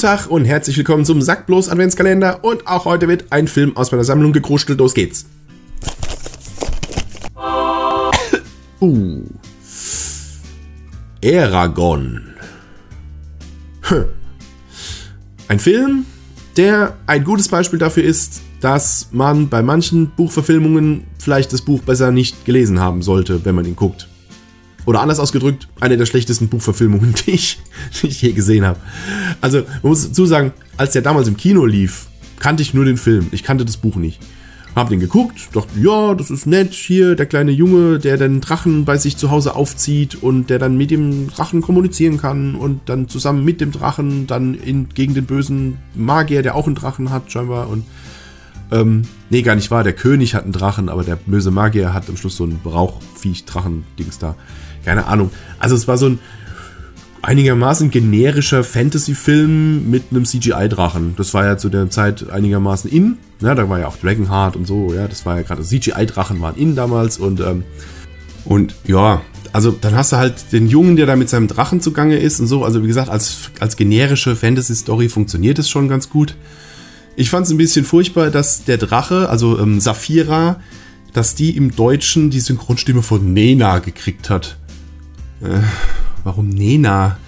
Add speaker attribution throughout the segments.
Speaker 1: Tag und herzlich willkommen zum Sackblos Adventskalender und auch heute wird ein Film aus meiner Sammlung gekruschelt. Los geht's. uh. Aragon. Hm. Ein Film, der ein gutes Beispiel dafür ist, dass man bei manchen Buchverfilmungen vielleicht das Buch besser nicht gelesen haben sollte, wenn man ihn guckt. Oder anders ausgedrückt, eine der schlechtesten Buchverfilmungen, die ich, die ich je gesehen habe. Also, man muss dazu sagen, als der damals im Kino lief, kannte ich nur den Film. Ich kannte das Buch nicht. Hab den geguckt, dachte, ja, das ist nett. Hier der kleine Junge, der den Drachen bei sich zu Hause aufzieht und der dann mit dem Drachen kommunizieren kann und dann zusammen mit dem Drachen dann in, gegen den bösen Magier, der auch einen Drachen hat, scheinbar. Und ähm, nee, gar nicht wahr. Der König hat einen Drachen, aber der böse Magier hat am Schluss so ein Brauchviech-Drachen-Dings da. Keine Ahnung. Also es war so ein einigermaßen generischer Fantasy-Film mit einem CGI-Drachen. Das war ja zu der Zeit einigermaßen in. Ja, da war ja auch Dragonheart und so. Ja, das war ja gerade CGI-Drachen waren in damals und ähm, und ja, also dann hast du halt den Jungen, der da mit seinem Drachen zugange ist und so. Also wie gesagt, als, als generische Fantasy-Story funktioniert es schon ganz gut. Ich fand es ein bisschen furchtbar, dass der Drache, also ähm, Saphira, dass die im Deutschen die Synchronstimme von Nena gekriegt hat. Äh, warum Nena?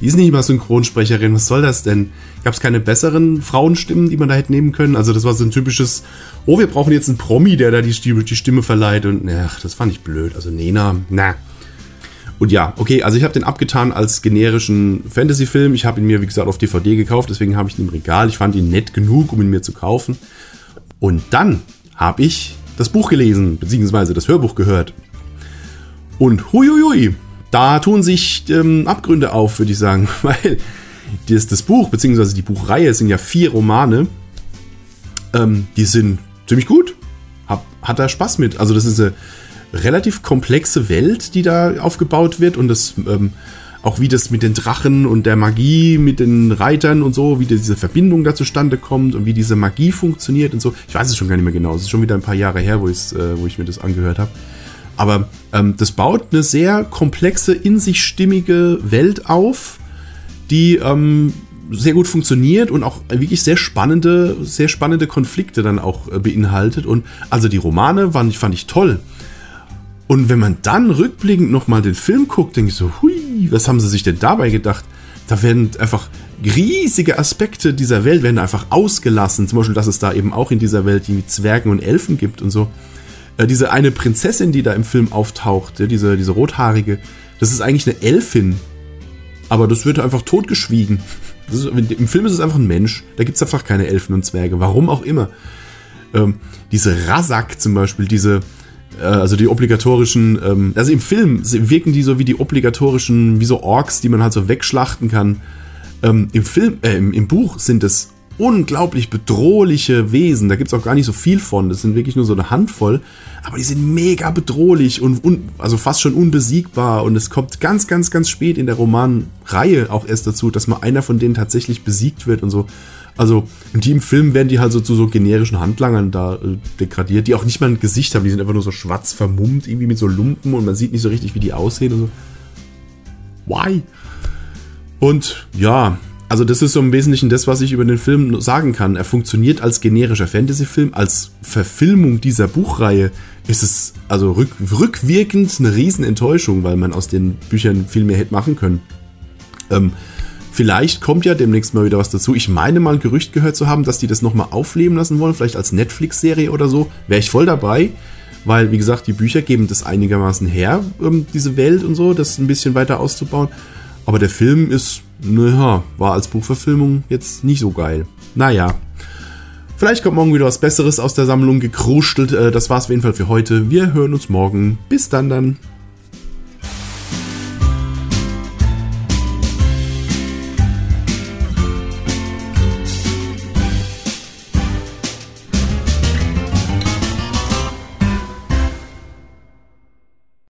Speaker 1: Die ist nicht mal Synchronsprecherin, was soll das denn? Gab es keine besseren Frauenstimmen, die man da hätte nehmen können? Also das war so ein typisches, oh, wir brauchen jetzt einen Promi, der da die Stimme, die Stimme verleiht und ach, das fand ich blöd. Also Nena, na. Und ja, okay, also ich habe den abgetan als generischen Fantasy-Film. Ich habe ihn mir, wie gesagt, auf DVD gekauft, deswegen habe ich ihn im Regal. Ich fand ihn nett genug, um ihn mir zu kaufen. Und dann habe ich das Buch gelesen, beziehungsweise das Hörbuch gehört. Und huiuiui, da tun sich ähm, Abgründe auf, würde ich sagen, weil das, das Buch, beziehungsweise die Buchreihe, sind ja vier Romane, ähm, die sind ziemlich gut. Hat da Spaß mit. Also das ist eine relativ komplexe Welt, die da aufgebaut wird und das ähm, auch wie das mit den Drachen und der Magie, mit den Reitern und so, wie diese Verbindung da zustande kommt und wie diese Magie funktioniert und so. Ich weiß es schon gar nicht mehr genau. Es ist schon wieder ein paar Jahre her, wo, äh, wo ich mir das angehört habe. Aber ähm, das baut eine sehr komplexe, in sich stimmige Welt auf, die ähm, sehr gut funktioniert und auch wirklich sehr spannende, sehr spannende Konflikte dann auch äh, beinhaltet. Und also die Romane fand, fand ich toll. Und wenn man dann rückblickend nochmal den Film guckt, denke ich so, hui, was haben sie sich denn dabei gedacht? Da werden einfach riesige Aspekte dieser Welt werden einfach ausgelassen. Zum Beispiel, dass es da eben auch in dieser Welt die Zwergen und Elfen gibt und so. Äh, diese eine Prinzessin, die da im Film auftaucht, ja, diese, diese rothaarige, das ist eigentlich eine Elfin. Aber das wird einfach totgeschwiegen. Ist, Im Film ist es einfach ein Mensch. Da gibt es einfach keine Elfen und Zwerge. Warum auch immer. Ähm, diese Rasak zum Beispiel, diese, äh, also die obligatorischen, ähm, also im Film wirken die so wie die obligatorischen, wie so Orks, die man halt so wegschlachten kann. Ähm, Im Film, äh, im, im Buch sind es unglaublich bedrohliche Wesen. Da gibt es auch gar nicht so viel von. Das sind wirklich nur so eine Handvoll. Aber die sind mega bedrohlich und un, also fast schon unbesiegbar. Und es kommt ganz, ganz, ganz spät in der Romanreihe auch erst dazu, dass mal einer von denen tatsächlich besiegt wird und so. Also im Team Film werden die halt so zu so generischen Handlangern da äh, degradiert, die auch nicht mal ein Gesicht haben. Die sind einfach nur so schwarz vermummt, irgendwie mit so Lumpen und man sieht nicht so richtig, wie die aussehen und so. Why? Und ja, also das ist so im Wesentlichen das, was ich über den Film sagen kann. Er funktioniert als generischer Fantasy-Film, als Verfilmung dieser Buchreihe ist es also rück, rückwirkend eine Riesenenttäuschung, weil man aus den Büchern viel mehr hätte machen können. Ähm, vielleicht kommt ja demnächst mal wieder was dazu. Ich meine mal ein Gerücht gehört zu haben, dass die das nochmal aufleben lassen wollen, vielleicht als Netflix-Serie oder so. Wäre ich voll dabei, weil, wie gesagt, die Bücher geben das einigermaßen her, ähm, diese Welt und so, das ein bisschen weiter auszubauen. Aber der Film ist naja, war als Buchverfilmung jetzt nicht so geil. Naja. Vielleicht kommt morgen wieder was Besseres aus der Sammlung gekruschelt. Äh, das war's auf jeden Fall für heute. Wir hören uns morgen. Bis dann dann.